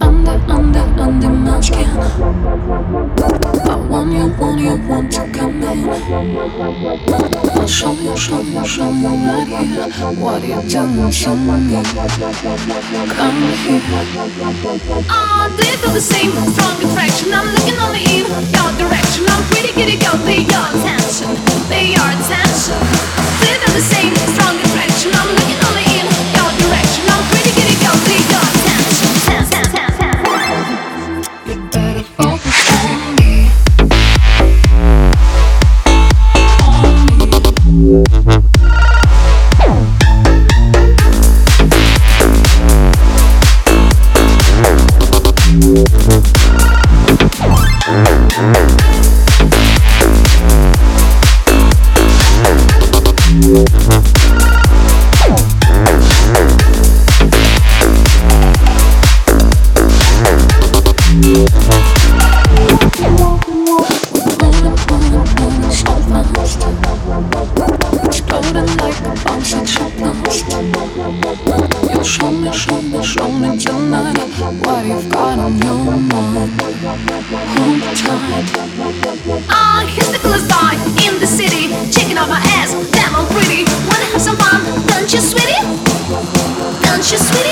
under, under, under my skin when you want to come in. Show me, show me, show me what you, what you done to. Come here. Ah, I did the same Strong attraction. I'm looking only in your direction. I'm pretty giddy, got the your attention. Mm-hmm. You've got on your mind. Hold tight. Ah, here's the coolest guy in the city. Checking out my ass, damn I'm pretty. Wanna have some fun, don't you, sweetie? Don't you, sweetie?